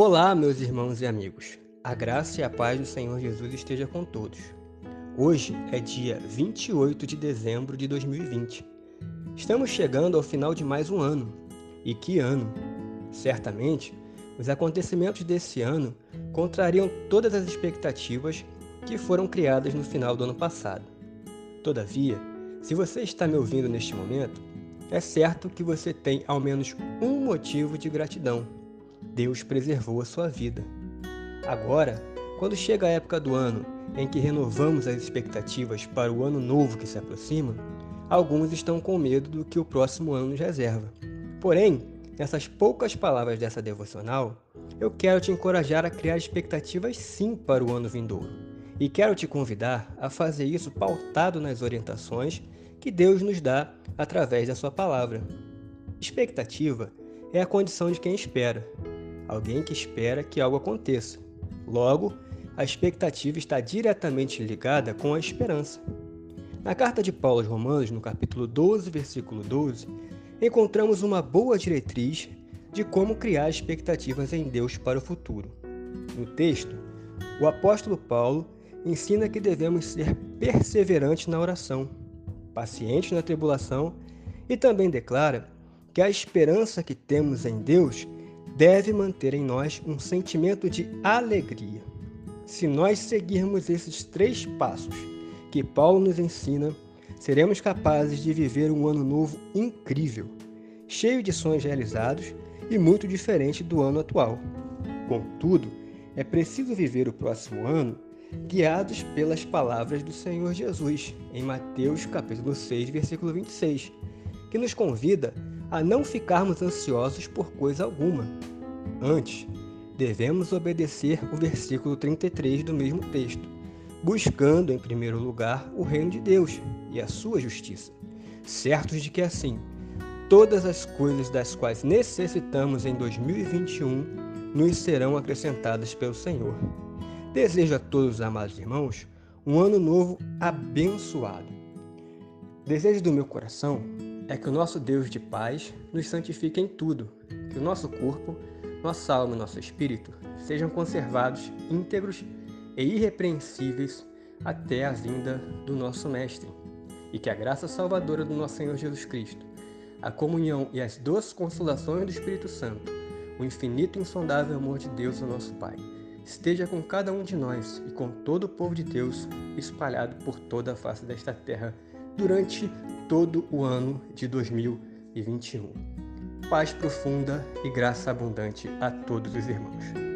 Olá, meus irmãos e amigos. A graça e a paz do Senhor Jesus esteja com todos. Hoje é dia 28 de dezembro de 2020. Estamos chegando ao final de mais um ano. E que ano! Certamente, os acontecimentos desse ano contrariam todas as expectativas que foram criadas no final do ano passado. Todavia, se você está me ouvindo neste momento, é certo que você tem ao menos um motivo de gratidão. Deus preservou a sua vida. Agora, quando chega a época do ano em que renovamos as expectativas para o ano novo que se aproxima, alguns estão com medo do que o próximo ano nos reserva. Porém, nessas poucas palavras dessa devocional, eu quero te encorajar a criar expectativas sim para o ano vindouro. E quero te convidar a fazer isso pautado nas orientações que Deus nos dá através da Sua palavra. Expectativa é a condição de quem espera, alguém que espera que algo aconteça. Logo, a expectativa está diretamente ligada com a esperança. Na carta de Paulo aos Romanos, no capítulo 12, versículo 12, encontramos uma boa diretriz de como criar expectativas em Deus para o futuro. No texto, o apóstolo Paulo ensina que devemos ser perseverantes na oração, pacientes na tribulação e também declara que a esperança que temos em Deus deve manter em nós um sentimento de alegria. Se nós seguirmos esses três passos que Paulo nos ensina, seremos capazes de viver um ano novo incrível, cheio de sonhos realizados e muito diferente do ano atual. Contudo, é preciso viver o próximo ano guiados pelas palavras do Senhor Jesus em Mateus capítulo 6, versículo 26, que nos convida a não ficarmos ansiosos por coisa alguma. Antes, devemos obedecer o versículo 33 do mesmo texto, buscando em primeiro lugar o reino de Deus e a sua justiça, certos de que assim todas as coisas das quais necessitamos em 2021 nos serão acrescentadas pelo Senhor. Desejo a todos, amados irmãos, um ano novo abençoado. Desejo do meu coração é que o nosso Deus de paz nos santifique em tudo, que o nosso corpo, nossa alma e nosso espírito sejam conservados íntegros e irrepreensíveis até a vinda do nosso Mestre, e que a graça salvadora do nosso Senhor Jesus Cristo, a comunhão e as doces consolações do Espírito Santo, o infinito e insondável amor de Deus, o nosso Pai, esteja com cada um de nós e com todo o povo de Deus espalhado por toda a face desta terra durante todo o ano de 2021. Paz profunda e graça abundante a todos os irmãos.